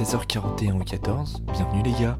16h41 au 14. Bienvenue les gars.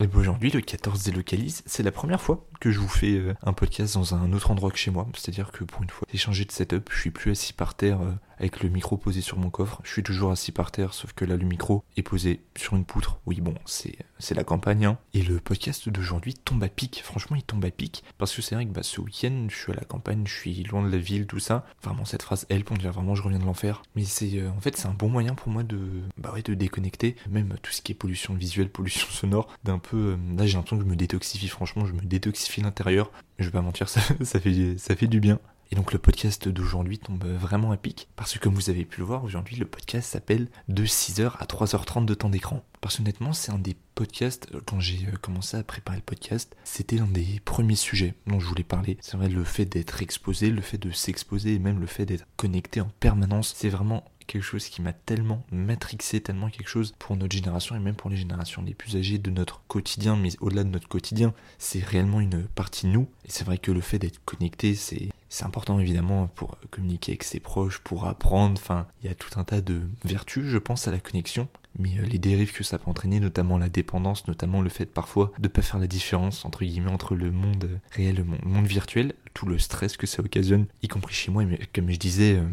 Et ben, Aujourd'hui, le 14 délocalise, c'est la première fois que je vous fais euh, un podcast dans un autre endroit que chez moi. C'est-à-dire que pour une fois, j'ai changé de setup, je suis plus assis par terre euh, avec le micro posé sur mon coffre. Je suis toujours assis par terre, sauf que là, le micro est posé sur une poutre. Oui, bon, c'est la campagne. Hein. Et le podcast d'aujourd'hui tombe à pic. Franchement, il tombe à pic. Parce que c'est vrai que bah, ce week-end, je suis à la campagne, je suis loin de la ville, tout ça. Vraiment, cette phrase help, on dirait vraiment je reviens de l'enfer. Mais c'est euh, en fait, c'est un bon moyen pour moi de, bah ouais, de déconnecter. Même tout ce qui est pollution visuelle, pollution sonore, d'un peu. euh, là, j'ai l'impression que je me détoxifie. Franchement, je me détoxifie l'intérieur. Je vais pas mentir, ça, fait, ça fait du bien. Et donc le podcast d'aujourd'hui tombe vraiment à pic, parce que comme vous avez pu le voir, aujourd'hui le podcast s'appelle de 6h à 3h30 de temps d'écran. Parce qu'honnêtement, c'est un des podcasts, euh, quand j'ai euh, commencé à préparer le podcast, c'était l'un des premiers sujets dont je voulais parler. C'est vrai, le fait d'être exposé, le fait de s'exposer, et même le fait d'être connecté en permanence, c'est vraiment quelque chose qui m'a tellement matrixé, tellement quelque chose pour notre génération et même pour les générations les plus âgées de notre quotidien, mais au-delà de notre quotidien, c'est réellement une partie de nous. Et c'est vrai que le fait d'être connecté, c'est c'est important évidemment pour communiquer avec ses proches, pour apprendre, enfin, il y a tout un tas de vertus, je pense, à la connexion, mais euh, les dérives que ça peut entraîner, notamment la dépendance, notamment le fait parfois de pas faire la différence entre le monde réel et le monde- virtuel, tout le stress que ça occasionne, y compris chez moi, comme je disais, euh,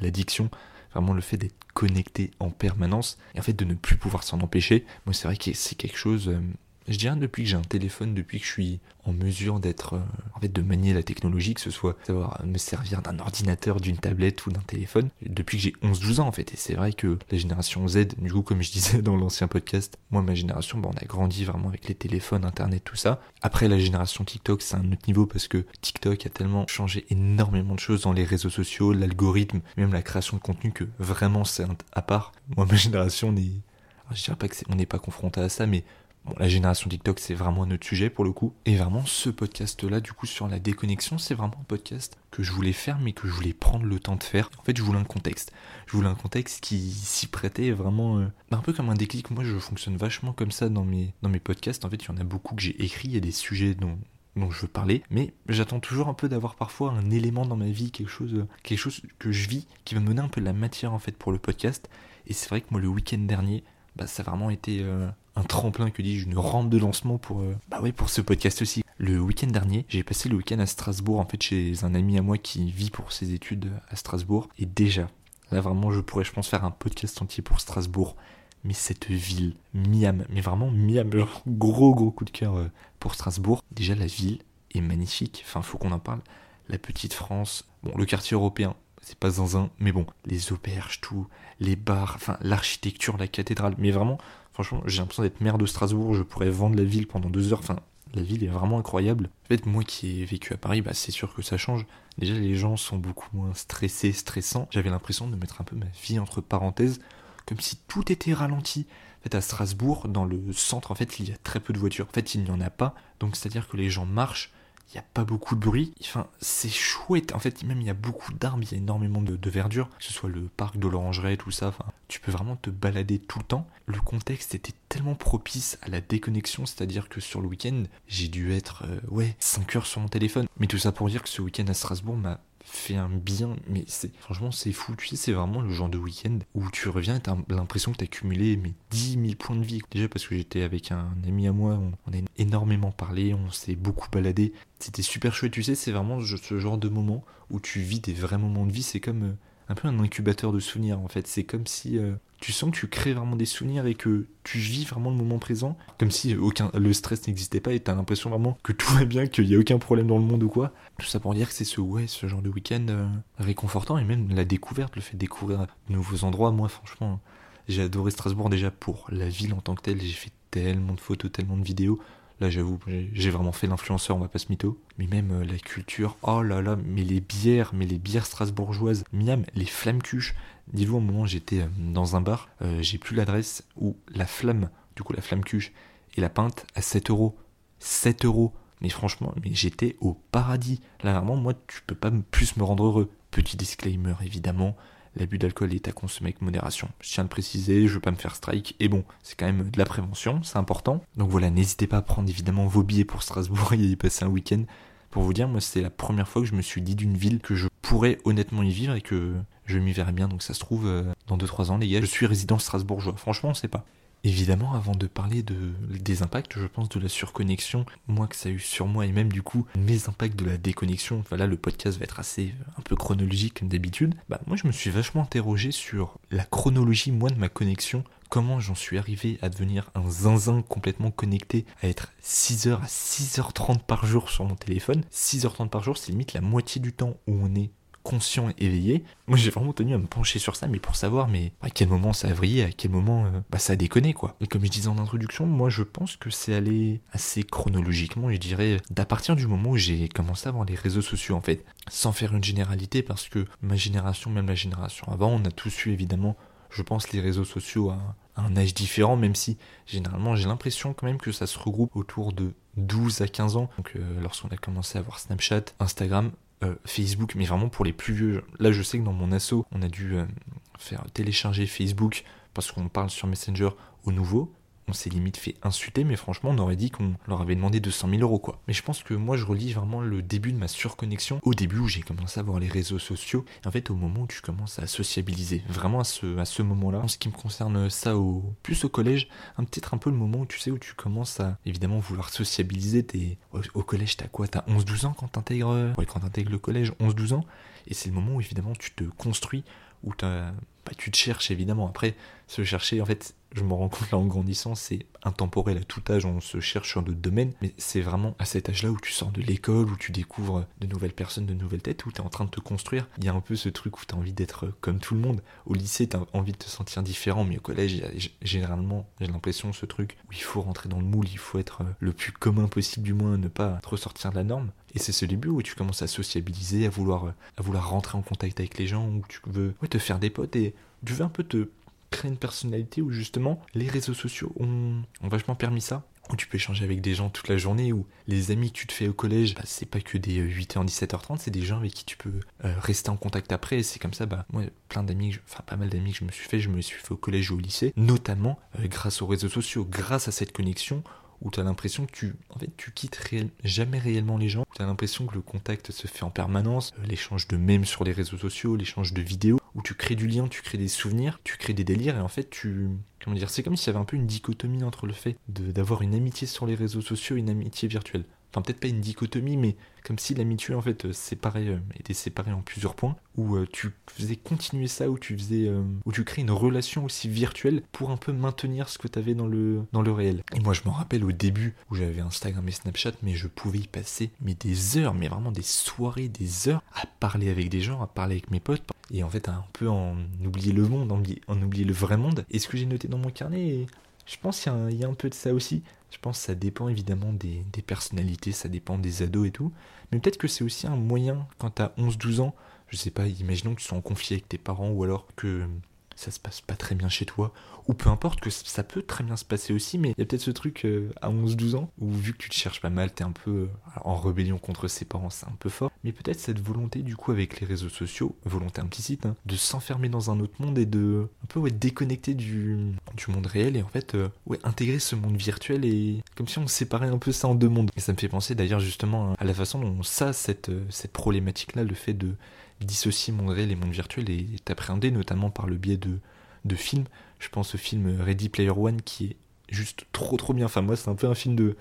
l'addiction, vraiment le fait d'être connecté en permanence et en fait de ne plus pouvoir s'en empêcher. Moi, c'est vrai que c'est quelque chose. Je dirais depuis que j'ai un téléphone, depuis que je suis en mesure d'être, euh, en fait, de manier la technologie, que ce soit savoir me servir d'un ordinateur, d'une tablette ou d'un téléphone, depuis que j'ai 11-12 ans en fait. Et c'est vrai que la génération Z, du coup, comme je disais dans l'ancien podcast, moi, ma génération, bah, on a grandi vraiment avec les téléphones, Internet, tout ça. Après, la génération TikTok, c'est un autre niveau parce que TikTok a tellement changé énormément de choses dans les réseaux sociaux, l'algorithme, même la création de contenu que vraiment c'est à part. Moi, ma génération, on est, alors, je dirais pas que c'est- on n'est pas confronté à ça, mais La génération TikTok, c'est vraiment un autre sujet pour le coup. Et vraiment, ce podcast-là, du coup, sur la déconnexion, c'est vraiment un podcast que je voulais faire, mais que je voulais prendre le temps de faire. En fait, je voulais un contexte. Je voulais un contexte qui s'y prêtait vraiment euh, un peu comme un déclic. Moi, je fonctionne vachement comme ça dans mes, dans mes podcasts. En fait, il y en a beaucoup que j'ai écrits. Il y a des sujets dont, dont je veux parler, mais j'attends toujours un peu d'avoir parfois un élément dans ma vie, quelque chose, euh, quelque chose que je vis, qui va me donner un peu de la matière en fait pour le podcast. Et c'est vrai que moi, le week-end dernier, bah, ça a vraiment été euh, un tremplin que dis-je, une rampe de lancement pour, euh, bah ouais, pour ce podcast aussi. Le week-end dernier, j'ai passé le week-end à Strasbourg, en fait, chez un ami à moi qui vit pour ses études à Strasbourg. Et déjà, là vraiment, je pourrais, je pense, faire un podcast entier pour Strasbourg. Mais cette ville, Miam, mais vraiment Miam, gros gros coup de cœur euh, pour Strasbourg. Déjà, la ville est magnifique, enfin, faut qu'on en parle. La petite France, bon, le quartier européen, c'est pas zinzin, mais bon, les auberges, tout, les bars, enfin, l'architecture, la cathédrale, mais vraiment, franchement, j'ai l'impression d'être maire de Strasbourg, je pourrais vendre la ville pendant deux heures, enfin, la ville est vraiment incroyable. En fait, moi qui ai vécu à Paris, bah, c'est sûr que ça change. Déjà, les gens sont beaucoup moins stressés, stressants. J'avais l'impression de mettre un peu ma vie entre parenthèses, comme si tout était ralenti. En fait, à Strasbourg, dans le centre, en fait, il y a très peu de voitures. En fait, il n'y en a pas. Donc, c'est-à-dire que les gens marchent, il n'y a pas beaucoup de bruit. Enfin, c'est chouette. En fait, même il y a beaucoup d'arbres, il y a énormément de, verdure, que ce soit le parc de l'Orangerie, tout ça. Enfin, tu peux vraiment te balader tout le temps. Le contexte était tellement propice à la déconnexion, c'est-à-dire que sur le week-end, j'ai dû être, euh, ouais, 5 heures sur mon téléphone. Mais tout ça pour dire que ce week-end à Strasbourg m'a fait un bien, mais c'est franchement c'est fou, tu sais, c'est vraiment le genre de week-end où tu reviens et t'as l'impression que t'as cumulé mais 10 000 points de vie. Déjà parce que j'étais avec un ami à moi, on, on a énormément parlé, on s'est beaucoup baladé. C'était super chouette, tu sais, c'est vraiment ce genre de moment où tu vis des vrais moments de vie, c'est comme euh, un peu un incubateur de souvenirs en fait. C'est comme si euh, tu sens que tu crées vraiment des souvenirs et que tu vis vraiment le moment présent, comme si aucun le stress n'existait pas et t'as l'impression vraiment que tout va bien, qu'il y a aucun problème dans le monde ou quoi. Tout ça pour dire que c'est ce ouais, ce genre de week-end euh, réconfortant et même la découverte, le fait de découvrir de nouveaux endroits. Moi, franchement, j'ai adoré Strasbourg déjà pour la ville en tant que telle. J'ai fait tellement de photos, tellement de vidéos. Là, j'avoue, j'ai vraiment fait l'influenceur, on va pas se mytho. Mais même euh, la culture, oh là là, mais les bières, mais les bières strasbourgeoises, miam, les flammes cuches. Dis-vous, au moment j'étais euh, dans un bar, euh, j'ai plus l'adresse où la flamme, du coup la flamme cuche, et la pinte à 7 euros. 7 euros. Mais franchement, mais j'étais au paradis. Là, vraiment, moi, tu peux pas plus me rendre heureux. Petit disclaimer, évidemment, l'abus d'alcool est à consommer avec modération. Je tiens à préciser, je veux pas me faire strike. Et bon, c'est quand même de la prévention, c'est important. Donc voilà, n'hésitez pas à prendre évidemment vos billets pour Strasbourg et y passer un week-end. Pour vous dire, moi, c'est la première fois que je me suis dit d'une ville que je pourrais honnêtement y vivre et que je m'y verrais bien. Donc ça se trouve, euh, dans 2-3 ans, les gars, je suis résident strasbourgeois. Franchement, on sait pas. Évidemment, avant de parler de, des impacts, je pense, de la surconnexion, moi que ça a eu sur moi et même du coup mes impacts de la déconnexion, le podcast va être assez un peu chronologique comme d'habitude, bah moi je me suis vachement interrogé sur la chronologie, de ma connexion, comment j'en suis arrivé à devenir un zinzin complètement connecté, à être 6h à 6h30 par jour sur mon téléphone? 6h30 par jour, c'est limite la moitié du temps où on est conscient éveillé. Moi, j'ai vraiment tenu à me pencher sur ça, mais pour savoir, mais à quel moment ça a vrillé, à quel moment euh, bah, ça a déconné, quoi. Et comme je disais en introduction, moi, je pense que c'est allé assez chronologiquement, je dirais, d'à partir du moment où j'ai commencé à voir les réseaux sociaux, en fait, sans faire une généralité, parce que ma génération, même la génération avant, on a tous eu évidemment, je pense, les réseaux sociaux à, un âge différent, même si généralement j'ai l'impression quand même que ça se regroupe autour de 12 à 15 ans. Donc euh, lorsqu'on a commencé à voir Snapchat, Instagram, euh, Facebook, mais vraiment pour les plus vieux. Là, je sais que dans mon asso, on a dû euh, faire télécharger Facebook parce qu'on parle sur Messenger au nouveau on s'est limite fait insulter, mais franchement, on aurait dit qu'on leur avait demandé 200 000 euros, quoi. Mais je pense que moi, je relis vraiment le début de ma surconnexion au début où j'ai commencé à voir les réseaux sociaux. En fait, au moment où tu commences à sociabiliser, vraiment à ce, à ce moment-là, en ce qui me concerne ça au, plus au collège, peut-être un peu le moment où tu sais, où tu commences à évidemment vouloir sociabiliser. Au, collège, t'as quoi? T'as 11-12 ans quand t'intègres, ouais, quand t'intègres le collège, 11-12 ans? Et c'est le moment où évidemment tu te construis, où t'as bah, tu te cherches évidemment. Après, se chercher, en fait, je me rends compte là en grandissant, c'est intemporel à tout âge, on se cherche sur d'autres domaines, mais c'est vraiment à cet âge-là où tu sors de l'école, où tu découvres de nouvelles personnes, de nouvelles têtes, où tu es en train de te construire. Il y a un peu ce truc où tu as envie d'être comme tout le monde. Au lycée, tu as envie de te sentir différent, mais au collège, généralement, j'ai l'impression ce truc où il faut rentrer dans le moule, il faut être le plus commun possible, du moins, ne pas trop sortir de la norme. Et c'est ce début où tu commences à sociabiliser, à vouloir, à vouloir rentrer en contact avec les gens, où tu veux te faire des potes et tu veux un peu te créer une personnalité où justement les réseaux sociaux ont, vachement permis ça. Où tu peux échanger avec des gens toute la journée, où les amis que tu te fais au collège, bah, c'est pas que des 8h, 17h30, c'est des gens avec qui tu peux euh, rester en contact après, et c'est comme ça, bah, moi, plein d'amis, enfin pas mal d'amis que je me suis fait, je me suis fait au collège ou au lycée, notamment euh, grâce aux réseaux sociaux, grâce à cette connexion, où tu as l'impression que tu, en fait, tu quittes jamais réellement les gens, tu as l'impression que le contact se fait en permanence, euh, l'échange de mèmes sur les réseaux sociaux, l'échange de vidéos, où tu crées du lien, tu crées des souvenirs, tu crées des délires, et en fait, tu, comment dire, c'est comme s'il y avait un peu une dichotomie entre le fait d'avoir une amitié sur les réseaux sociaux et une amitié virtuelle enfin peut-être pas une dichotomie, mais comme si l'amitié en fait euh, euh, était séparée en plusieurs points, où euh, tu faisais continuer ça, où tu faisais, où tu crées une relation aussi virtuelle pour un peu maintenir ce que tu avais dans le, dans le réel. Et moi je me rappelle au début où j'avais Instagram et Snapchat, mais je pouvais y passer mais des heures, mais vraiment des soirées, des heures à parler avec des gens, à parler avec mes potes, et en fait un peu en oublier le monde, en, oublier le vrai monde. Et ce que j'ai noté dans mon carnet, je pense qu'il y, a un peu de ça aussi. Je pense que ça dépend évidemment des, personnalités, ça dépend des ados et tout. Mais peut-être que c'est aussi un moyen, quand t'as 11-12 ans, je sais pas, imaginons que tu sois en conflit avec tes parents ou alors que ça se passe pas très bien chez toi, ou peu importe que ça peut très bien se passer aussi, mais il y a peut-être ce truc euh, à 11-12 ans, où vu que tu te cherches pas mal, t'es un peu euh, en rébellion contre ses parents, c'est un peu fort, mais peut-être cette volonté du coup avec les réseaux sociaux, volonté implicite, hein, de s'enfermer dans un autre monde et de un peu ouais, déconnecter du, du monde réel et en fait euh, ouais, intégrer ce monde virtuel et comme si on séparait un peu ça en deux mondes. Et ça me fait penser d'ailleurs justement à la façon dont ça, cette, cette problématique-là, le fait de dissocier monde réel et monde virtuel est appréhendé notamment par le biais de, de films. Je pense au film Ready Player One qui est juste trop trop bien. Enfin moi c'est un peu un film de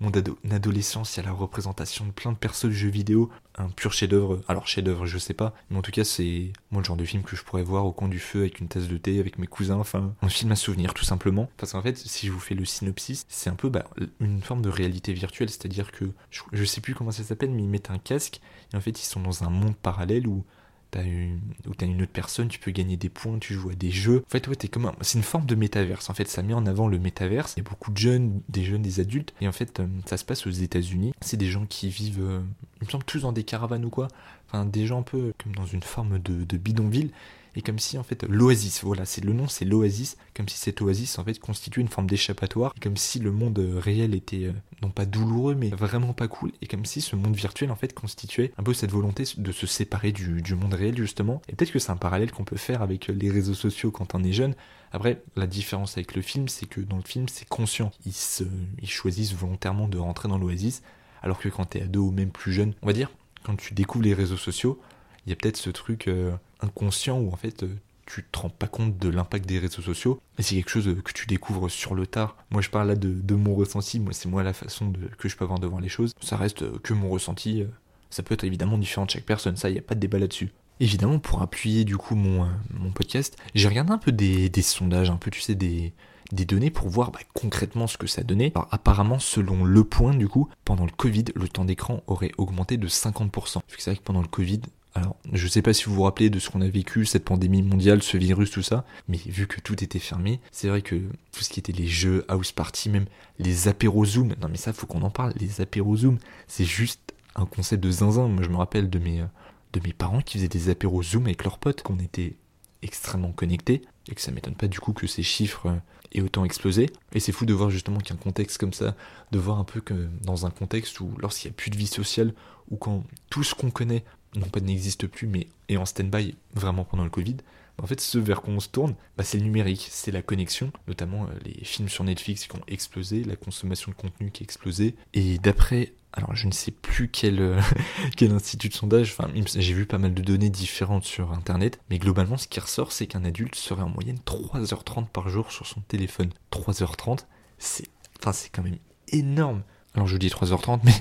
mon adolescence, il y a la représentation de plein de persos de jeux vidéo, un pur chef-d'œuvre. Alors chef-d'œuvre, je sais pas, mais en tout cas c'est moi le genre de film que je pourrais voir au coin du feu avec une tasse de thé avec mes cousins. Enfin, un film à souvenir tout simplement. Parce qu'en fait, si je vous fais le synopsis, c'est un peu bah, une forme de réalité virtuelle, c'est-à-dire que je, je sais plus comment ça s'appelle, mais ils mettent un casque et en fait ils sont dans un monde parallèle où t'as une, ou t'as une autre personne, tu peux gagner des points, tu joues à des jeux. En fait, ouais, t'es comme c'est une forme de métaverse. En fait, ça met en avant le métaverse. Il y a beaucoup de jeunes, des jeunes, des adultes. Et en fait, euh, ça se passe aux États-Unis. C'est des gens qui vivent, euh, il me semble, tous dans des caravanes ou quoi. Enfin, des gens un peu comme dans une forme de, de bidonville mais comme si en fait l'oasis, voilà, c'est le nom, c'est l'oasis, comme si cette oasis en fait constituait une forme d'échappatoire, comme si le monde réel était euh, non pas douloureux, mais vraiment pas cool, et comme si ce monde virtuel en fait constituait un peu cette volonté de se séparer du, monde réel justement. Et peut-être que c'est un parallèle qu'on peut faire avec les réseaux sociaux quand on est jeune. Après, la différence avec le film, c'est que dans le film, c'est conscient. Ils, se, ils choisissent volontairement de rentrer dans l'oasis, alors que quand t'es ado ou même plus jeune, on va dire, quand tu découvres les réseaux sociaux, il y a peut-être ce truc euh, inconscient où en fait euh, tu te rends pas compte de l'impact des réseaux sociaux et c'est quelque chose que tu découvres sur le tard. Moi je parle là de, mon ressenti, moi c'est moi la façon de, que je peux avoir de voir les choses. Ça reste euh, que mon ressenti, ça peut être évidemment différent de chaque personne, ça il n'y a pas de débat là-dessus. Évidemment, pour appuyer du coup mon, mon podcast, j'ai regardé un peu des, des sondages, un peu tu sais des, des données pour voir bah, concrètement ce que ça donnait. Apparemment, selon le point, du coup, pendant le Covid, le temps d'écran aurait augmenté de 50%. C'est vrai que pendant le Covid, alors, je sais pas si vous vous rappelez de ce qu'on a vécu, cette pandémie mondiale, ce virus, tout ça, mais vu que tout était fermé, c'est vrai que tout ce qui était les jeux, house party, même les apéros Zoom, non mais ça, faut qu'on en parle, les apéros Zoom, c'est juste un concept de zinzin. Moi, je me rappelle de mes, de mes parents qui faisaient des apéros Zoom avec leurs potes, qu'on était extrêmement connectés, et que ça m'étonne pas du coup que ces chiffres aient autant explosé. Et c'est fou de voir justement qu'un contexte comme ça, de voir un peu que dans un contexte où lorsqu'il n'y a plus de vie sociale, ou quand tout ce qu'on connaît non pas n'existe plus, mais est en stand-by vraiment pendant le Covid, en fait, ce vers quoi on se tourne, bah, c'est le numérique, c'est la connexion, notamment euh, les films sur Netflix qui ont explosé, la consommation de contenu qui a explosé. Et d'après, alors je ne sais plus quel, euh, quel institut de sondage, j'ai vu pas mal de données différentes sur Internet, mais globalement ce qui ressort, c'est qu'un adulte serait en moyenne 3h30 par jour sur son téléphone. 3h30, c'est enfin, c'est quand même énorme. Alors je dis 3h30, mais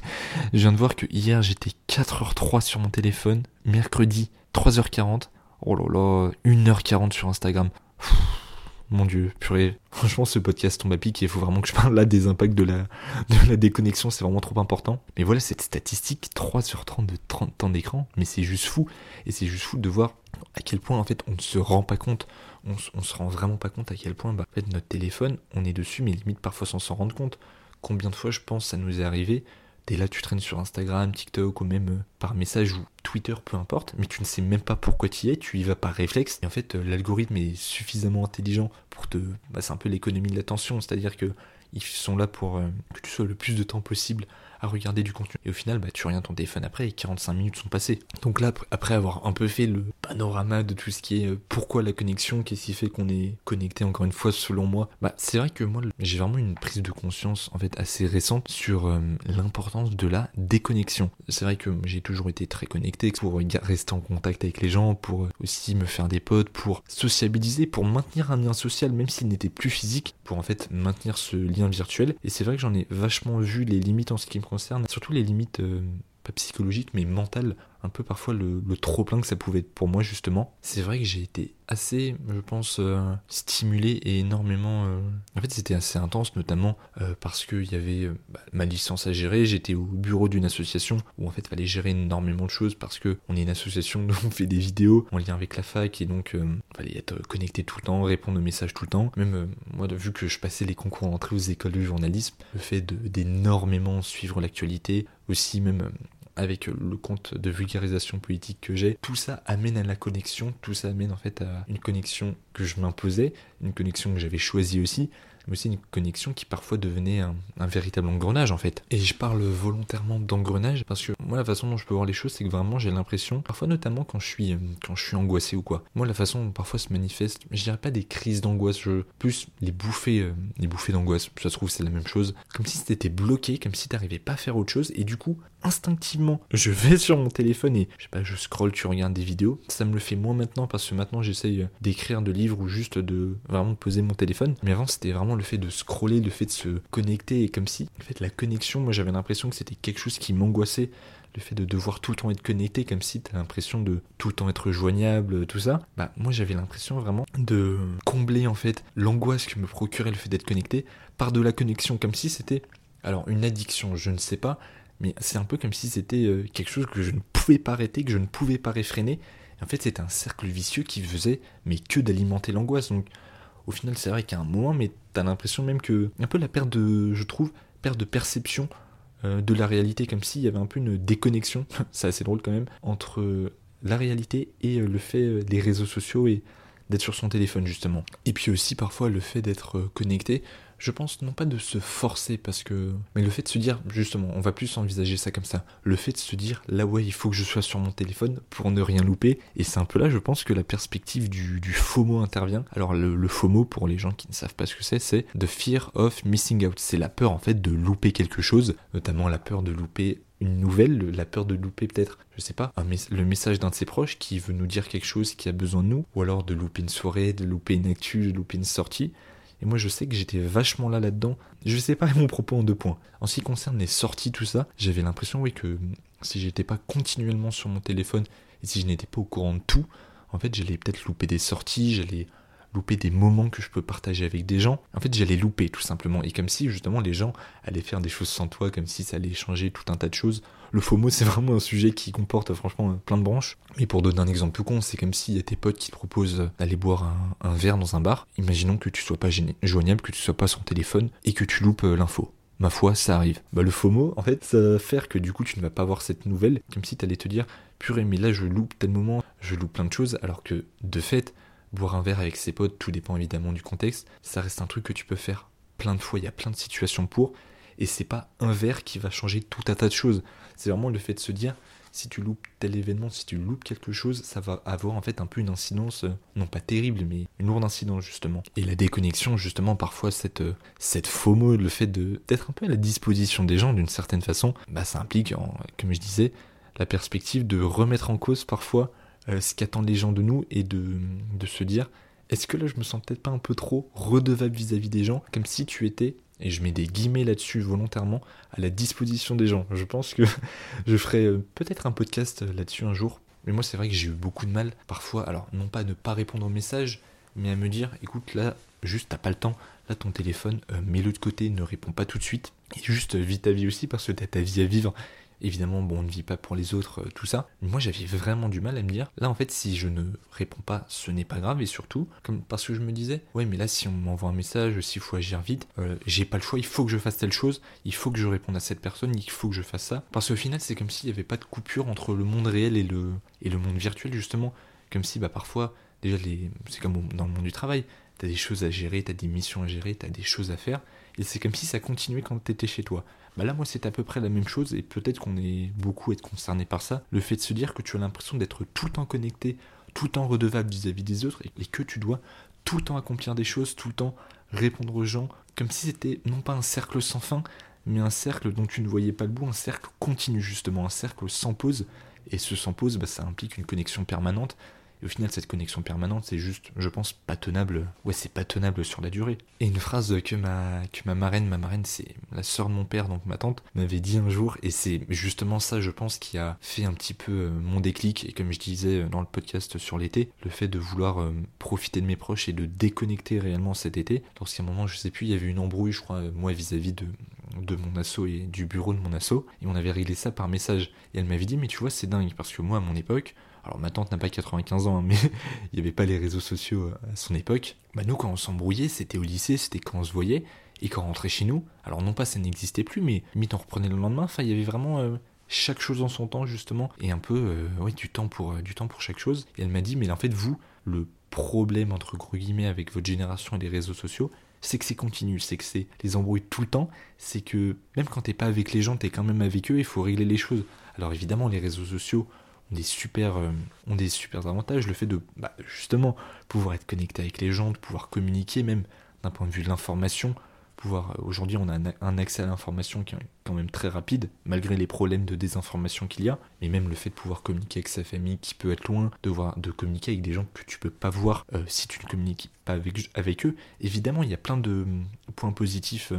je viens de voir que hier j'étais 4h03 sur mon téléphone, mercredi 3h40, oh là là, 1h40 sur Instagram. mon dieu, purée. Franchement, ce podcast tombe à pic et il faut vraiment que je parle là des impacts de la, déconnexion, c'est vraiment trop important. Mais voilà, cette statistique, 3 sur 30 de 30 temps d'écran, mais c'est juste fou. Et c'est juste fou de voir à quel point, en fait, on ne se rend pas compte. On, on se rend vraiment pas compte à quel point, bah, en fait, notre téléphone, on est dessus, mais limite parfois sans s'en rendre compte combien de fois je pense ça nous est arrivé Dès là, tu traînes sur Instagram, TikTok ou même euh, par message ou Twitter, peu importe, mais tu ne sais même pas pourquoi tu y es, tu y vas par réflexe. Et en fait, euh, l'algorithme est suffisamment intelligent pour te. Bah, c'est un peu l'économie de l'attention, c'est-à-dire que ils sont là pour euh, que tu sois le plus de temps possible à regarder du contenu. Et au final, bah, tu regardes ton téléphone après et 45 minutes sont passées. Donc là, après avoir un peu fait le panorama de tout ce qui est euh, pourquoi la connexion, qu'est-ce qui fait qu'on est connecté encore une fois selon moi, bah, c'est vrai que moi j'ai vraiment une prise de conscience en fait assez récente sur euh, l'importance de la déconnexion. C'est vrai que j'ai toujours été très connecté pour rester en contact avec les gens, pour euh, aussi me faire des potes, pour sociabiliser, pour maintenir un lien social même s'il n'était plus physique, pour en fait maintenir ce lien virtuel. Et c'est vrai que j'en ai vachement vu les limites en ce qui me concerne, surtout les limites euh, pas psychologiques mais mentales un peu parfois le, trop plein que ça pouvait être pour moi justement. C'est vrai que j'ai été assez, je pense, euh, stimulé et énormément... Euh, en fait c'était assez intense notamment euh, parce qu'il y avait bah, ma licence à gérer, j'étais au bureau d'une association où en fait il fallait gérer énormément de choses parce que on est une association où on fait des vidéos en lien avec la fac et donc il fallait être connecté tout le temps, répondre aux messages tout le temps. Même moi vu que je passais les concours d'entrée aux écoles de journalisme, le fait d'énormément suivre l'actualité, aussi même avec le compte de vulgarisation politique que j'ai, tout ça amène à la connexion, tout ça amène en fait à une connexion que je m'imposais, une connexion que j'avais choisie aussi, mais aussi une connexion qui parfois devenait un, véritable engrenage en fait. Et je parle volontairement d'engrenage parce que moi la façon dont je peux voir les choses c'est que vraiment j'ai l'impression, parfois notamment quand je suis euh, quand je suis angoissé ou quoi, moi la façon parfois se manifeste, je dirais pas des crises d'angoisse, je plus les bouffées, euh, les bouffées d'angoisse, ça se trouve c'est la même chose, comme si c'était bloqué, comme si t'arrivais pas à faire autre chose. Et du coup instinctivement je vais sur mon téléphone et je sais pas je scroll tu regardes des vidéos. Ça me le fait moins maintenant parce que maintenant j'essaye d'écrire de livres ou juste de vraiment poser mon téléphone. Mais avant c'était vraiment le fait de scroller, le fait de se connecter, et comme si, en fait, la connexion, moi j'avais l'impression que c'était quelque chose qui m'angoissait, le fait de devoir tout le temps être connecté, comme si tu as l'impression de tout le temps être joignable, tout ça, bah moi j'avais l'impression vraiment de combler en fait l'angoisse que me procurait le fait d'être connecté par de la connexion, comme si c'était, alors une addiction, je ne sais pas, mais c'est un peu comme si c'était euh, quelque chose que je ne pouvais pas arrêter, que je ne pouvais pas réfréner. en fait, c'est un cercle vicieux qui faisait mais que d'alimenter l'angoisse. Donc, au final, c'est vrai qu'à un moment, mais t'as l'impression même que. Un peu la perte de. Je trouve, perte de perception euh, de la réalité, comme s'il y avait un peu une déconnexion, c'est assez drôle quand même, entre la réalité et le fait des réseaux sociaux et d'être sur son téléphone justement. Et puis aussi parfois le fait d'être connecté, je pense non pas de se forcer parce que mais le fait de se dire justement on va plus envisager ça comme ça. Le fait de se dire là ouais il faut que je sois sur mon téléphone pour ne rien louper. Et c'est un peu là je pense que la perspective du, du FOMO intervient. Alors le, FOMO pour les gens qui ne savent pas ce que c'est c'est the fear of missing out. C'est la peur en fait de louper quelque chose notamment la peur de louper une nouvelle, la peur de louper peut-être, je sais pas, le message d'un de ses proches qui veut nous dire quelque chose qui a besoin de nous, ou alors de louper une soirée, de louper une actu, de louper une sortie. Et moi, je sais que j'étais vachement là là-dedans. Je vais séparer mon propos en deux points. En ce qui concerne les sorties, tout ça, j'avais l'impression, oui, que si j'étais pas continuellement sur mon téléphone et si je n'étais pas au courant de tout, en fait, j'allais peut-être louper des sorties, j'allais louper des moments que je peux partager avec des gens. En fait, j'allais louper tout simplement. Et comme si justement les gens allaient faire des choses sans toi, comme si ça allait changer tout un tas de choses. Le FOMO, c'est vraiment un sujet qui comporte franchement plein de branches. Mais pour donner un exemple tout con, c'est comme s'il y a tes potes qui te proposent d'aller boire un, verre dans un bar. Imaginons que tu sois pas joignable, que tu sois pas sur téléphone et que tu loupes euh, l'info ma foi, ça arrive. Bah, le FOMO, en fait, ça va faire que du coup, tu ne vas pas voir cette nouvelle, comme si tu allais te dire, purée, mais là, je loupe tel moment, je loupe plein de choses, alors que, de fait, boire un verre avec ses potes, tout dépend évidemment du contexte, ça reste un truc que tu peux faire plein de fois, il y a plein de situations pour, et c'est pas un verre qui va changer tout un tas de choses. C'est vraiment le fait de se dire, si tu loupes tel événement, si tu loupes quelque chose, ça va avoir en fait un peu une incidence, euh, non pas terrible, mais une lourde incidence justement. Et la déconnexion, justement, parfois cette, euh, cette FOMO, le fait d'être un peu à la disposition des gens d'une certaine façon, bah ça implique, comme je disais, la perspective de remettre en cause parfois euh, ce qu'attendent les gens de nous et de, de se dire, est-ce que là je me sens peut-être pas un peu trop redevable vis-à-vis -vis des gens, comme si tu étais et je mets des guillemets là-dessus volontairement, à la disposition des gens. Je pense que je ferai euh, peut-être un podcast là-dessus un jour. Mais moi, c'est vrai que j'ai eu beaucoup de mal, parfois, alors non pas à ne pas répondre aux messages, mais à me dire, écoute, là, juste, t'as pas le temps, là, ton téléphone, euh, mets-le de côté, ne réponds pas tout de suite, et juste, vis ta vie aussi, parce que t'as ta vie à vivre, Évidemment, bon, on ne vit pas pour les autres, euh, tout ça. Mais moi, j'avais vraiment du mal à me dire, là, en fait, si je ne réponds pas, ce n'est pas grave. Et surtout, comme parce que je me disais, ouais, mais là, si on m'envoie un message, s'il faut agir vite, euh, j'ai pas le choix, il faut que je fasse telle chose, il faut que je réponde à cette personne, il faut que je fasse ça. Parce qu'au final, c'est comme s'il n'y avait pas de coupure entre le monde réel et le, et le monde virtuel, justement. Comme si, bah, parfois, déjà, c'est comme dans le monde du travail, t'as des choses à gérer, t'as des missions à gérer, t'as des choses à faire. Et c'est comme si ça continuait quand t'étais chez toi. Bah là, moi, c'est à peu près la même chose, et peut-être qu'on est beaucoup être concerné par ça. Le fait de se dire que tu as l'impression d'être tout le temps connecté, tout le temps redevable vis-à-vis des autres, et que tu dois tout le temps accomplir des choses, tout le temps répondre aux gens, comme si c'était non pas un cercle sans fin, mais un cercle dont tu ne voyais pas le bout, un cercle continu justement, un cercle sans pause. Et ce sans pause, bah, ça implique une connexion permanente, et au final, cette connexion permanente, c'est juste, je pense, pas tenable. Ouais, c'est pas tenable sur la durée. Et une phrase que ma, que ma marraine, ma marraine, c'est la sœur de mon père, donc ma tante, m'avait dit un jour, et c'est justement ça, je pense, qui a fait un petit peu euh, mon déclic, et comme je disais dans le podcast sur l'été, le fait de vouloir euh, profiter de mes proches et de déconnecter réellement cet été. Lorsqu'à un moment, je sais plus, il y avait une embrouille, je crois, moi, vis-à-vis de, de mon asso et du bureau de mon asso, et on avait réglé ça par message. Et elle m'avait dit, mais tu vois, c'est dingue, parce que moi, à mon époque, alors ma tante n'a pas 95 ans, hein, mais il n'y avait pas les réseaux sociaux euh, à son époque. Bah nous, quand on s'embrouillait, c'était au lycée, c'était quand on se voyait, et quand on rentrait chez nous, alors non pas ça n'existait plus, mais limite on reprenait le lendemain, enfin il y avait vraiment euh, chaque chose en son temps justement, et un peu euh, oui, du, temps pour, du temps pour chaque chose. Et elle m'a dit, mais en fait vous, le problème entre gros guillemets avec votre génération et les réseaux sociaux, c'est que c'est continu, c'est que c'est les embrouilles tout le temps, c'est que même quand t'es pas avec les gens, t'es quand même avec eux, il faut régler les choses. Alors évidemment, les réseaux sociaux, des super, euh, ont des super avantages. Le fait de bah, justement pouvoir être connecté avec les gens, de pouvoir communiquer même d'un point de vue de l'information. Euh, aujourd'hui on a un accès à l'information qui est quand même très rapide malgré les problèmes de désinformation qu'il y a mais même le fait de pouvoir communiquer avec sa famille qui peut être loin de voir de communiquer avec des gens que tu peux pas voir euh, si tu ne communiques pas avec, avec eux évidemment il y a plein de points positifs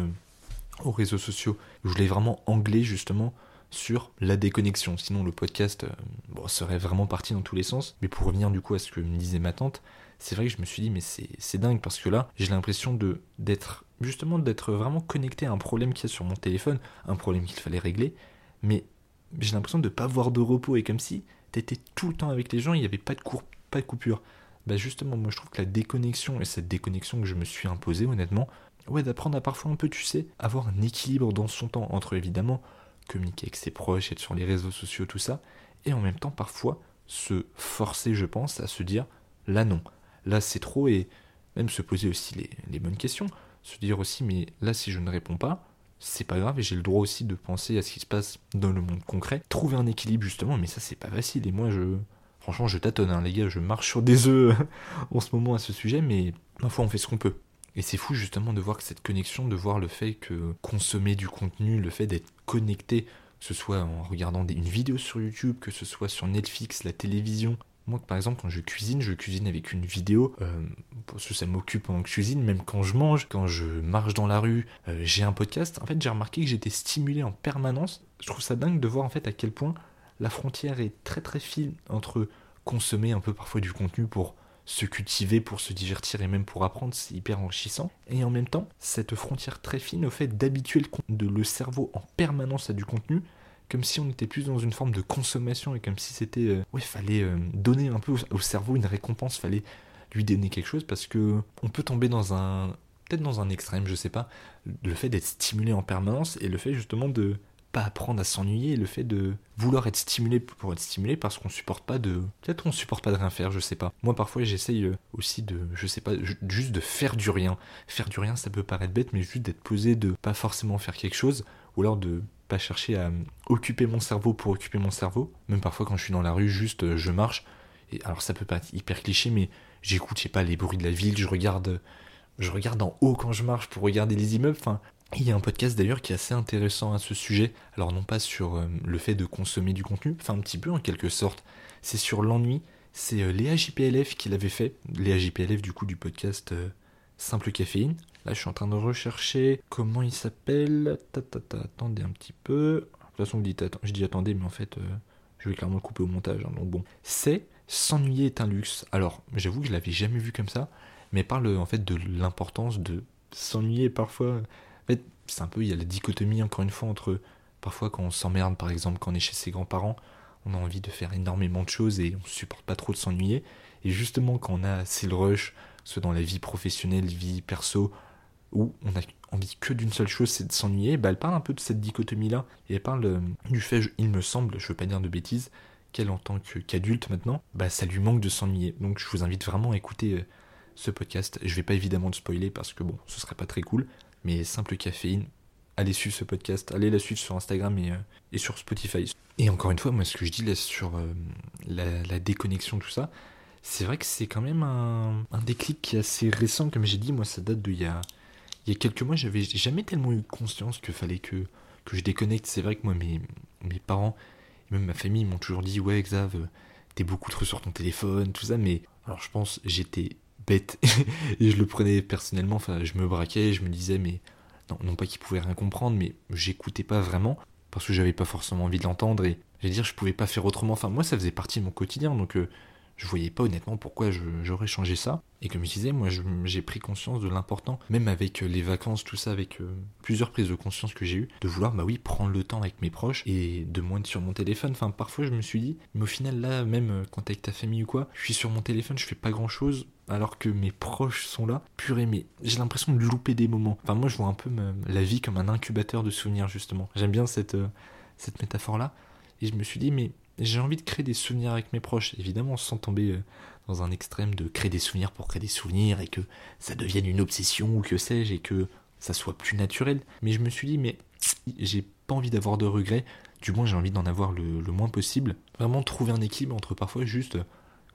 aux réseaux sociaux je voulais vraiment anglais justement sur la déconnexion. Sinon, le podcast euh, serait vraiment parti dans tous les sens. Mais pour revenir du coup à ce que me disait ma tante, c'est vrai que je me suis dit, mais c'est dingue parce que là, j'ai l'impression de d'être justement d'être vraiment connecté à un problème qu'il y a sur mon téléphone, un problème qu'il fallait régler, mais j'ai l'impression de ne pas avoir de repos et comme si t'étais tout le temps avec les gens, il n'y avait pas de, pas de coupure. Bah justement, moi je trouve que la déconnexion et cette déconnexion que je me suis imposée honnêtement, ouais, d'apprendre à parfois un peu, tu sais, avoir un équilibre dans son temps entre évidemment communiquer avec ses proches, être sur les réseaux sociaux, tout ça, et en même temps parfois se forcer, je pense, à se dire là non, là c'est trop et même se poser aussi les, les, bonnes questions, se dire aussi mais là si je ne réponds pas, c'est pas grave et j'ai le droit aussi de penser à ce qui se passe dans le monde concret, trouver un équilibre justement, mais ça c'est pas facile et moi je franchement je tâtonne hein, les gars, je marche sur des œufs en ce moment à ce sujet, mais ma foi on fait ce qu'on peut. Et c'est fou justement de voir cette connexion, de voir le fait que consommer du contenu, le fait d'être connecté, que ce soit en regardant une vidéo sur YouTube, que ce soit sur Netflix, la télévision. Moi, par exemple, quand je cuisine, je cuisine avec une vidéo, euh, parce que ça m'occupe pendant que je cuisine, même quand je mange, quand je marche dans la rue, euh, j'ai un podcast. En fait, j'ai remarqué que j'étais stimulé en permanence. Je trouve ça dingue de voir en fait à quel point la frontière est très très fine entre consommer un peu parfois du contenu pour se cultiver pour se divertir et même pour apprendre, c'est hyper enrichissant. Et en même temps, cette frontière très fine au fait d'habituer le, cerveau en permanence à du contenu, comme si on était plus dans une forme de consommation et comme si c'était, euh, ouais, fallait euh, donner un peu au, cerveau une récompense, fallait lui donner quelque chose parce que on peut tomber dans un, peut-être dans un extrême, je sais pas, le fait d'être stimulé en permanence et le fait justement de pas apprendre à s'ennuyer, le fait de vouloir être stimulé pour être stimulé parce qu'on supporte pas de. Peut-être qu'on supporte pas de rien faire, je sais pas. Moi parfois j'essaye euh, aussi de. Je sais pas, juste de faire du rien. Faire du rien ça peut paraître bête, mais juste d'être posé, de pas forcément faire quelque chose, ou alors de pas chercher à occuper mon cerveau pour occuper mon cerveau. Même parfois quand je suis dans la rue, juste euh, je marche. Et alors ça peut pas être hyper cliché, mais j'écoute, je sais pas, les bruits de la ville, je regarde. Je regarde en haut quand je marche pour regarder les immeubles. Enfin, il y a un podcast d'ailleurs qui est assez intéressant à ce sujet. Alors non pas sur euh, le fait de consommer du contenu, enfin un petit peu en quelque sorte. C'est sur l'ennui. C'est euh, Léa JPLF qui l'avait fait. Léa JPLF du coup du podcast euh, Simple Caféine. Là je suis en train de rechercher comment il s'appelle. Attendez un petit peu. De toute façon je dis attendez mais en fait je vais clairement le couper au montage. Hein, donc bon. C'est S'ennuyer est un luxe. Alors j'avoue que je l'avais jamais vu comme ça. Mais parle en fait de l'importance de s'ennuyer parfois c'est un peu, il y a la dichotomie encore une fois entre parfois quand on s'emmerde, par exemple, quand on est chez ses grands-parents, on a envie de faire énormément de choses et on supporte pas trop de s'ennuyer. Et justement, quand on a assez le rush, soit dans la vie professionnelle, vie perso, où on a envie que d'une seule chose, c'est de s'ennuyer, bah elle parle un peu de cette dichotomie-là. Et elle parle euh, du fait, il me semble, je veux pas dire de bêtises, qu'elle en tant qu'adulte maintenant, bah ça lui manque de s'ennuyer. Donc je vous invite vraiment à écouter euh, ce podcast. Je vais pas évidemment te spoiler parce que bon, ce serait pas très cool mais simple caféine. Allez suivre ce podcast, allez la suivre sur Instagram et, euh, et sur Spotify. Et encore une fois, moi, ce que je dis là sur euh, la, déconnexion, tout ça, c'est vrai que c'est quand même un, déclic qui est assez récent, comme j'ai dit, moi, ça date d'il y il y a quelques mois, j'avais jamais tellement eu conscience qu'il fallait que, que je déconnecte. C'est vrai que moi, mes, mes parents, et même ma famille m'ont toujours dit, ouais, Xav, t'es beaucoup trop sur ton téléphone, tout ça, mais alors je pense, j'étais bête et je le prenais personnellement. Enfin, je me braquais, je me disais, mais non, non pas qu'il pouvait rien comprendre, mais j'écoutais pas vraiment parce que j'avais pas forcément envie de l'entendre et j'allais dire, je pouvais pas faire autrement. Enfin, moi, ça faisait partie de mon quotidien, donc euh, je voyais pas honnêtement pourquoi j'aurais changé ça. Et comme je disais, moi j'ai pris conscience de l'important, même avec euh, les vacances, tout ça, avec euh, plusieurs prises de conscience que j'ai eues, de vouloir, bah oui, prendre le temps avec mes proches et de moins être sur mon téléphone. Enfin, parfois je me suis dit, mais au final là, même euh, quand t'es avec ta famille ou quoi, je suis sur mon téléphone, je fais pas grand chose, alors que mes proches sont là. Purée, mais j'ai l'impression de louper des moments. Enfin, moi je vois un peu la vie comme un incubateur de souvenirs, justement. J'aime bien cette, cette métaphore-là. Et je me suis dit, mais j'ai envie de créer des souvenirs avec mes proches, évidemment sans tomber euh, dans un extrême de créer des souvenirs pour créer des souvenirs et que ça devienne une obsession ou que sais-je et que ça soit plus naturel. Mais je me suis dit, mais j'ai pas envie d'avoir de regrets, du moins j'ai envie d'en avoir le, moins possible. Vraiment trouver un équilibre entre parfois juste,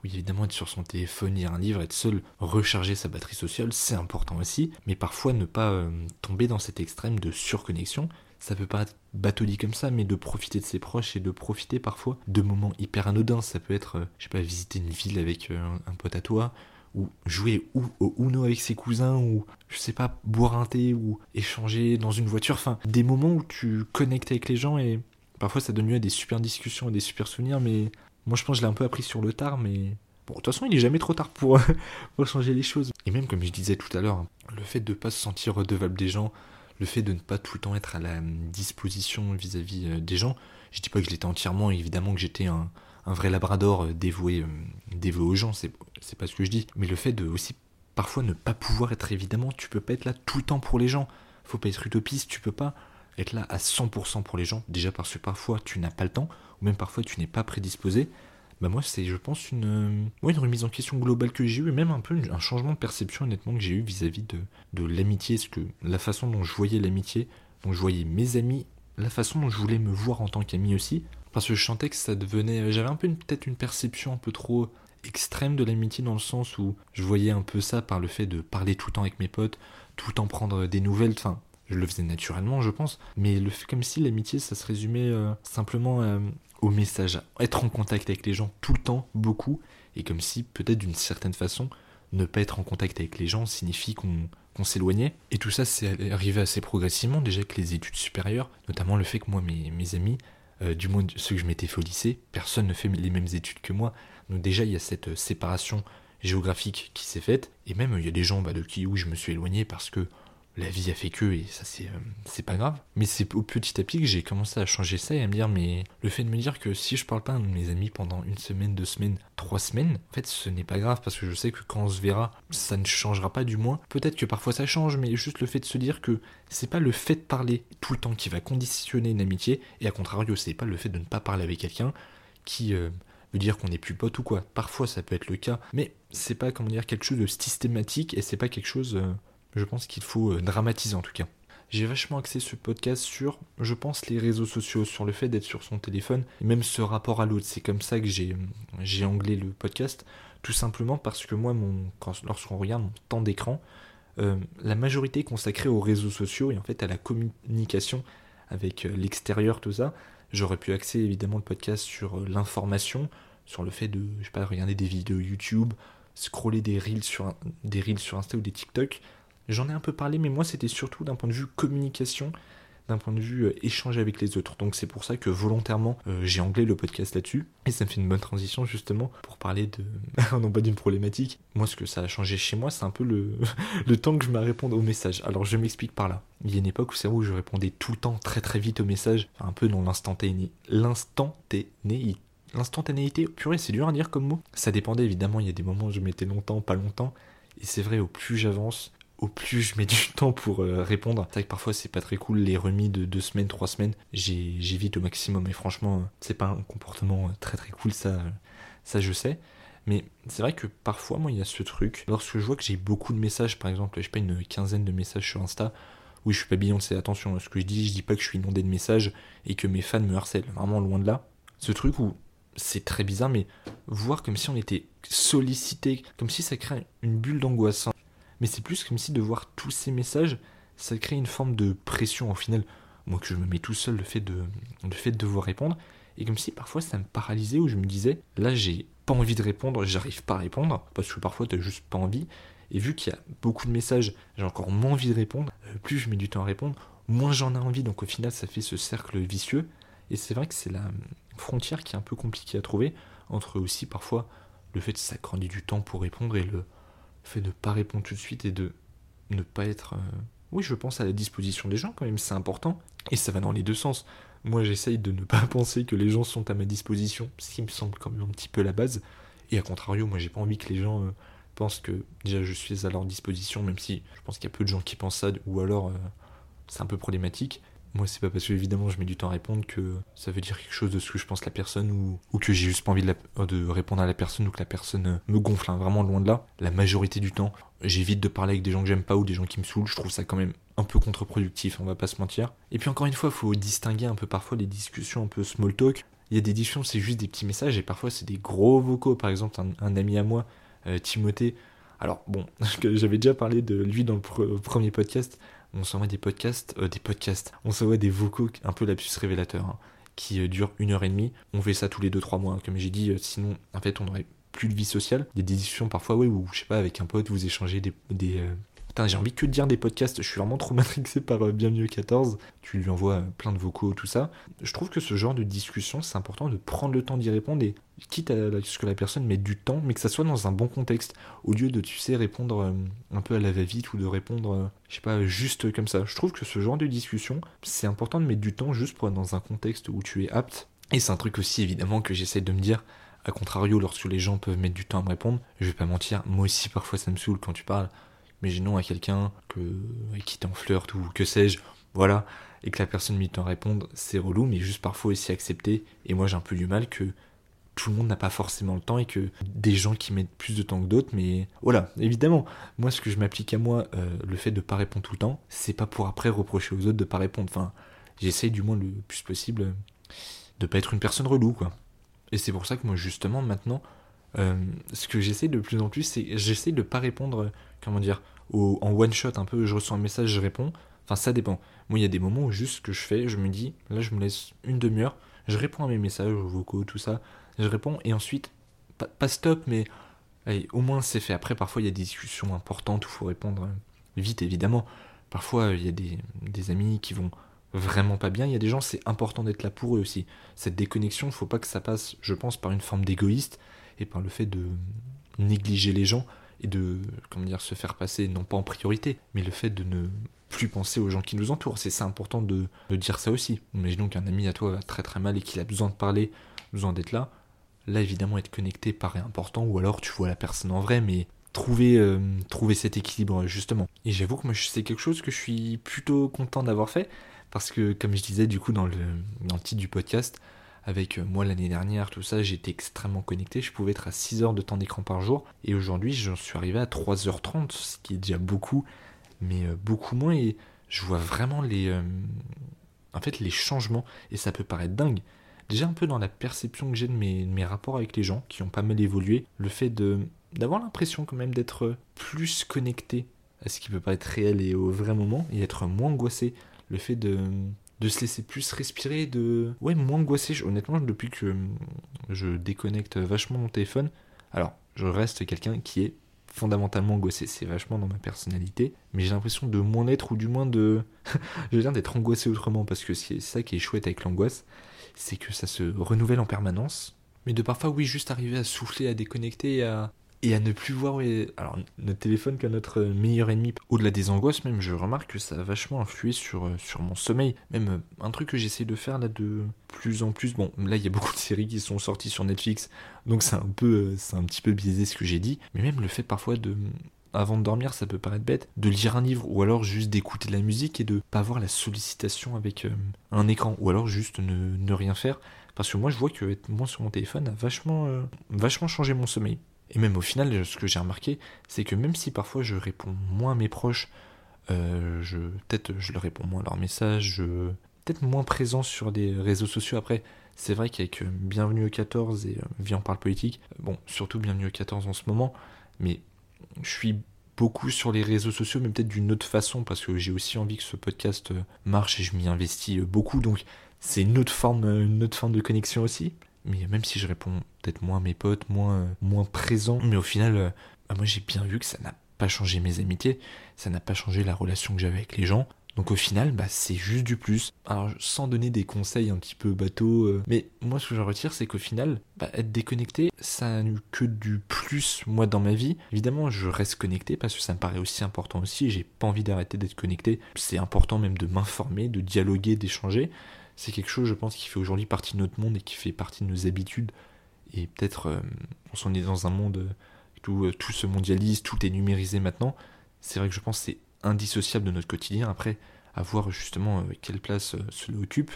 oui évidemment être sur son téléphone, lire un livre, être seul, recharger sa batterie sociale, c'est important aussi, mais parfois ne pas euh, tomber dans cet extrême de surconnexion ça peut paraître dit comme ça, mais de profiter de ses proches et de profiter parfois de moments hyper anodins. Ça peut être, euh, je sais pas, visiter une ville avec euh, un pote à toi, ou jouer ou, au Uno avec ses cousins, ou je sais pas, boire un thé, ou échanger dans une voiture. Enfin, des moments où tu connectes avec les gens et parfois ça donne lieu à des super discussions et des super souvenirs, mais moi je pense que je l'ai un peu appris sur le tard, mais Bon, de toute façon, il est jamais trop tard pour, pour changer les choses. Et même, comme je disais tout à l'heure, le fait de ne pas se sentir redevable des gens, le fait de ne pas tout le temps être à la disposition vis-à-vis euh, des gens. Je dis pas que je l'étais entièrement, évidemment que j'étais un, vrai labrador euh, dévoué, euh, dévoué aux gens, c'est, pas ce que je dis. Mais le fait de aussi parfois ne pas pouvoir être évidemment, tu peux pas être là tout le temps pour les gens. Faut pas être utopiste, tu peux pas être là à 100% pour les gens. Déjà parce que parfois tu n'as pas le temps, ou même parfois tu n'es pas prédisposé. Bah moi c'est je pense une, euh, une remise en question globale que j'ai eu, même un peu un changement de perception honnêtement que j'ai eu vis-à-vis de, de l'amitié, ce que la façon dont je voyais l'amitié, dont je voyais mes amis, la façon dont je voulais me voir en tant qu'ami aussi, parce que je sentais que ça devenait, j'avais un peu peut-être une perception un peu trop extrême de l'amitié dans le sens où je voyais un peu ça par le fait de parler tout le temps avec mes potes, tout le temps prendre des nouvelles, enfin je le faisais naturellement je pense, mais le fait comme si l'amitié ça se résumait euh, simplement euh, message, être en contact avec les gens tout le temps, beaucoup, et comme si peut-être d'une certaine façon ne pas être en contact avec les gens signifie qu'on s'éloignait. Et tout ça, c'est arrivé assez progressivement, déjà avec les études supérieures, notamment le fait que moi, mes, amis, euh, du moins ceux que je m'étais fait au lycée, personne ne fait les mêmes études que moi. Donc déjà, il y a cette euh, séparation géographique qui s'est faite, et même il y a des gens bah, de qui où je me suis éloigné parce que la vie a fait que, et ça c'est euh, c'est pas grave. Mais c'est au petit à petit que j'ai commencé à changer ça et à me dire, mais le fait de me dire que si je parle pas à mes amis pendant une semaine, deux semaines, trois semaines, en fait ce n'est pas grave parce que je sais que quand on se verra, ça ne changera pas du moins. Peut-être que parfois ça change, mais juste le fait de se dire que c'est pas le fait de parler tout le temps qui va conditionner une amitié, et à contrario, c'est pas le fait de ne pas parler avec quelqu'un qui euh, veut dire qu'on n'est plus pote ou quoi. Parfois ça peut être le cas, mais c'est pas comment dire quelque chose de systématique et c'est pas quelque chose, euh, je pense qu'il faut euh, dramatiser en tout cas. J'ai vachement axé ce podcast sur, je pense, les réseaux sociaux, sur le fait d'être sur son téléphone, même ce rapport à l'autre. C'est comme ça que j'ai, j'ai anglais le podcast, tout simplement parce que moi, mon, lorsqu'on regarde mon temps d'écran, la majorité est consacrée aux réseaux sociaux et en fait à la communication avec l'extérieur, tout ça. J'aurais pu axer évidemment le podcast sur euh, l'information, sur le fait de, je sais pas, regarder des vidéos YouTube, scroller des reels sur, des reels sur Insta ou des TikTok. J'en ai un peu parlé, mais moi c'était surtout d'un point de vue communication, d'un point de vue euh, échange avec les autres. Donc c'est pour ça que volontairement euh, j'ai anglais le podcast là-dessus. Et ça me fait une bonne transition justement pour parler de. non pas d'une problématique. Moi ce que ça a changé chez moi, c'est un peu le, le temps que je me réponds aux messages. Alors je m'explique par là. Il y a une époque où c'est où je répondais tout le temps très très vite aux messages, un peu dans l'instantané. L'instantanéité. L'instantanéité, purée, c'est dur à dire comme mot. Ça dépendait évidemment, il y a des moments où je mettais longtemps, pas longtemps. Et c'est vrai, au plus j'avance, au plus je mets du temps pour euh, répondre. C'est vrai que parfois c'est pas très cool les remis de deux semaines, trois semaines. J'évite au maximum et franchement c'est pas un comportement très très cool ça, ça je sais. Mais c'est vrai que parfois moi il y a ce truc. Lorsque je vois que j'ai beaucoup de messages, par exemple, je sais pas une quinzaine de messages sur Insta. Oui, je suis pas c'est attention, ce que je dis, je dis pas que je suis inondé de messages et que mes fans me harcèlent, vraiment loin de là. Ce truc où c'est très bizarre, mais voir comme si on était sollicité, comme si ça crée une bulle d'angoisse mais c'est plus comme si de voir tous ces messages, ça crée une forme de pression au final. Moi que je me mets tout seul le fait de, le fait de devoir répondre, et comme si parfois ça me paralysait où je me disais, là j'ai pas envie de répondre, j'arrive pas à répondre, parce que parfois t'as juste pas envie, et vu qu'il y a beaucoup de messages, j'ai encore moins envie de répondre, euh, plus je mets du temps à répondre, moins j'en ai envie, donc au final ça fait ce cercle vicieux, et c'est vrai que c'est la frontière qui est un peu compliquée à trouver, entre aussi parfois le fait de s'accroître du temps pour répondre et le fait de ne pas répondre tout de suite et de ne pas être, euh, oui, je pense à la disposition des gens quand même, c'est important. Et ça va dans les deux sens. Moi, j'essaye de ne pas penser que les gens sont à ma disposition, ce qui me semble quand même un petit peu la base. Et à contrario, moi, j'ai pas envie que les gens euh, pensent que déjà je suis à leur disposition, même si je pense qu'il y a peu de gens qui pensent ça, ou alors euh, c'est un peu problématique. Moi, c'est pas parce que évidemment je mets du temps à répondre que ça veut dire quelque chose de ce que je pense la personne ou, ou que j'ai juste pas envie de, de, répondre à la personne ou que la personne me gonfle. Hein, vraiment loin de là. La majorité du temps, j'évite de parler avec des gens que j'aime pas ou des gens qui me saoulent. Je trouve ça quand même un peu contre-productif, on va pas se mentir. Et puis encore une fois, faut distinguer un peu parfois les discussions un peu small talk. Il y a des discussions, c'est juste des petits messages et parfois c'est des gros vocaux. Par exemple, un, ami à moi, euh, Timothée. Alors bon, j'avais déjà parlé de lui dans le premier podcast on s'envoie des podcasts, euh, des podcasts, on s'envoie des vocaux un peu lapsus révélateur, hein, qui euh, durent une heure et demie. On fait ça tous les deux trois mois, hein. comme j'ai dit, euh, sinon en fait on aurait plus de vie sociale. Des discussions parfois, ouais, où je sais pas, avec un pote, vous échangez des, J'ai envie que de dire des podcasts, je suis vraiment trop matrixé par euh, Bienvenue 14. Tu lui envoies euh, plein de vocaux, tout ça. Je trouve que ce genre de discussion, c'est important de prendre le temps d'y répondre et quitte à ce que la personne mette du temps, mais que ça soit dans un bon contexte, au lieu de, tu sais, répondre euh, un peu à la va-vite ou de répondre, je sais pas, juste comme ça. Je trouve que ce genre de discussion, c'est important de mettre du temps juste pour être dans un contexte où tu es apte. Et c'est un truc aussi, évidemment, que j'essaie de me dire. A contrario, lorsque les gens peuvent mettre du temps à me répondre, je vais pas mentir, moi aussi parfois ça me saoule quand tu parles imaginons à quelqu'un que, qui t'es en flirt ou que sais-je, voilà, et que la personne met temps à répondre, c'est relou, mais juste parfois aussi accepter. Et moi j'ai un peu du mal que tout le monde n'a pas forcément le temps et que des gens qui mettent plus de temps que d'autres, mais voilà, évidemment, moi ce que je m'applique à moi, euh, le fait de pas répondre tout le temps, c'est pas pour après reprocher aux autres de pas répondre. Enfin, j'essaye du moins le plus possible de pas être une personne relou, quoi. Et c'est pour ça que moi justement maintenant, euh, ce que j'essaie de plus en plus, c'est j'essaie de pas répondre, comment dire, en one shot un peu. Je reçois un message, je réponds. Enfin, ça dépend. Moi, il y a des moments où juste ce que je fais, je me dis, là, je me laisse une demi-heure, je réponds à mes messages, aux vocaux, tout ça je réponds, et ensuite, pas, stop, mais au moins c'est fait. Après, parfois, il y a des discussions importantes où il faut répondre vite, évidemment. Parfois, il y a des, amis qui vont vraiment pas bien. Il y a des gens, c'est important d'être là pour eux aussi. Cette déconnexion, faut pas que ça passe, je pense, par une forme d'égoïste et par le fait de négliger les gens et de, comment dire, se faire passer, non pas en priorité, mais le fait de ne plus penser aux gens qui nous entourent. C'est important de, dire ça aussi. Imaginons qu'un ami à toi va très très mal et qu'il a besoin de parler, besoin d'être là Là, évidemment, être connecté paraît important, ou alors tu vois la personne en vrai, mais trouver, euh, cet équilibre, justement. Et j'avoue que moi, c'est quelque chose que je suis plutôt content d'avoir fait, parce que, comme je disais, du coup, dans le, dans le titre du podcast, avec euh, moi l'année dernière, tout ça, j'étais extrêmement connecté, je pouvais être à 6 heures de temps d'écran par jour, et aujourd'hui, j'en suis arrivé à 3h30, ce qui est déjà beaucoup, mais euh, beaucoup moins, et je vois vraiment les... en fait, les changements, et ça peut paraître dingue, déjà un peu dans la perception que j'ai de mes, rapports avec les gens, qui ont pas mal évolué, le fait de d'avoir l'impression quand même d'être plus connecté à ce qui peut pas être réel et au vrai moment, et être moins angoissé, le fait de, de se laisser plus respirer, de... Ouais, moins angoissé, honnêtement, depuis que je déconnecte vachement mon téléphone, alors, je reste quelqu'un qui est fondamentalement angoissé, c'est vachement dans ma personnalité, mais j'ai l'impression de moins l'être, ou du moins de... je viens d'être angoissé autrement, parce que c'est ça qui est chouette avec l'angoisse, c'est que ça se renouvelle en permanence. Mais de parfois, oui, juste arriver à souffler, à déconnecter à, et à ne plus voir alors, notre téléphone comme notre meilleur ennemi. Au-delà des angoisses, même, je remarque que ça a vachement influé sur, euh, sur mon sommeil. Même euh, un truc que j'essaie de faire là de plus en plus. Bon, là, il y a beaucoup de séries qui sont sorties sur Netflix, donc c'est un peu, euh, c'est un petit peu biaisé ce que j'ai dit. Mais même le fait parfois de avant de dormir, ça peut paraître bête, de lire un livre ou alors juste d'écouter de la musique et de pas avoir la sollicitation avec un écran ou alors juste ne, rien faire. Parce que moi, je vois que être moins sur mon téléphone a vachement, vachement changé mon sommeil. Et même au final, ce que j'ai remarqué, c'est que même si parfois je réponds moins à mes proches, euh, je, peut-être je leur réponds moins à leurs messages, je, peut-être moins présent sur des réseaux sociaux. Après, c'est vrai qu'avec Bienvenue au 14 et Vie en parle politique, bon, surtout Bienvenue au 14 en ce moment, mais je suis beaucoup sur les réseaux sociaux, mais peut-être d'une autre façon, parce que j'ai aussi envie que ce podcast euh, marche et je m'y investis euh, beaucoup, donc c'est une autre forme, euh, une autre forme de connexion aussi. Mais même si je réponds peut-être moins à mes potes, moins, moins présent, mais au final, bah, moi j'ai bien vu que ça n'a pas changé mes amitiés, ça n'a pas changé la relation que j'avais avec les gens. Donc au final, bah, c'est juste du plus. Alors sans donner des conseils un petit peu bateau, euh, mais moi ce que j'en retire, c'est qu'au final, bah, être déconnecté, ça n'a eu que du plus moi dans ma vie. Évidemment, je reste connecté parce que ça me paraît aussi important aussi. J'ai pas envie d'arrêter d'être connecté. C'est important même de m'informer, de dialoguer, d'échanger. C'est quelque chose, je pense, qui fait aujourd'hui partie de notre monde et qui fait partie de nos habitudes. Et peut-être, euh, on s'en est dans un monde où euh, tout se mondialise, tout est numérisé maintenant. C'est vrai que je pense que c'est indissociable de notre quotidien. Après, à voir justement euh, quelle place euh, cela occupe,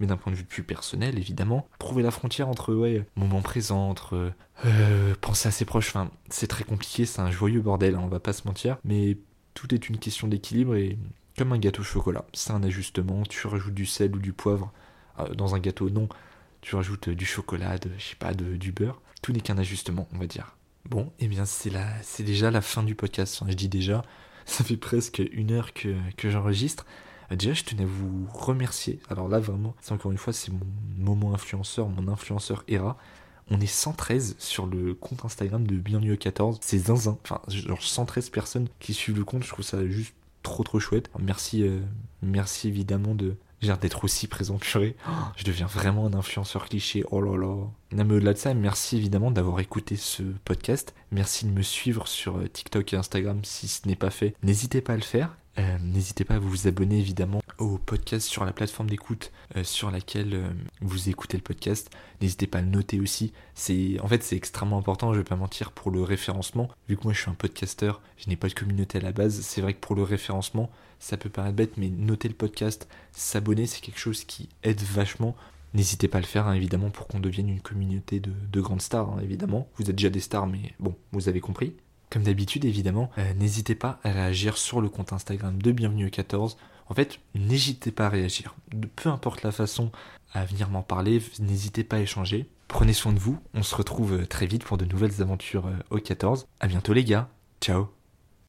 mais d'un point de vue plus personnel, évidemment, trouver la frontière entre ouais, moment présent, entre euh, penser à ses proches, c'est très compliqué, c'est un joyeux bordel, hein, on va pas se mentir, mais tout est une question d'équilibre et comme un gâteau chocolat, c'est un ajustement, tu rajoutes du sel ou du poivre dans un gâteau, non, tu rajoutes du chocolat, je sais pas, de, du beurre, tout n'est qu'un ajustement, on va dire. Bon, et eh bien c'est c'est déjà la fin du podcast. je dis déjà, ça fait presque une heure que, j'enregistre. Euh, déjà, je tenais à vous remercier. Alors là, vraiment, c'est encore une fois, c'est mon moment influenceur, mon influenceur ERA. On est 113 sur le compte Instagram de Bienvenue 14. C'est zinzin. Enfin, genre 113 personnes qui suivent le compte. Je trouve ça juste trop trop chouette. merci, euh, merci évidemment de, d'être aussi présent, purée. je deviens vraiment un influenceur cliché. Oh là là. Non, mais au-delà de ça, merci évidemment d'avoir écouté ce podcast. Merci de me suivre sur euh, TikTok et Instagram si ce n'est pas fait. N'hésitez pas à le faire. Euh, n'hésitez pas à vous abonner évidemment au podcast sur la plateforme d'écoute euh, sur laquelle euh, vous écoutez le podcast. N'hésitez pas à le noter aussi. C'est en fait c'est extrêmement important. Je vais pas mentir pour le référencement. Vu que moi je suis un podcasteur, je n'ai pas de communauté à la base. C'est vrai que pour le référencement, ça peut paraître bête, mais noter le podcast, s'abonner, c'est quelque chose qui aide vachement. N'hésitez pas à le faire, hein, évidemment, pour qu'on devienne une communauté de, grandes stars, hein, évidemment. Vous êtes déjà des stars, mais bon, vous avez compris. Comme d'habitude, évidemment, euh, n'hésitez pas à réagir sur le compte Instagram de Bienvenue 14. En fait, n'hésitez pas à réagir. Peu importe la façon à venir m'en parler, n'hésitez pas à échanger. Prenez soin de vous, on se retrouve très vite pour de nouvelles aventures euh, au 14. À bientôt les gars, ciao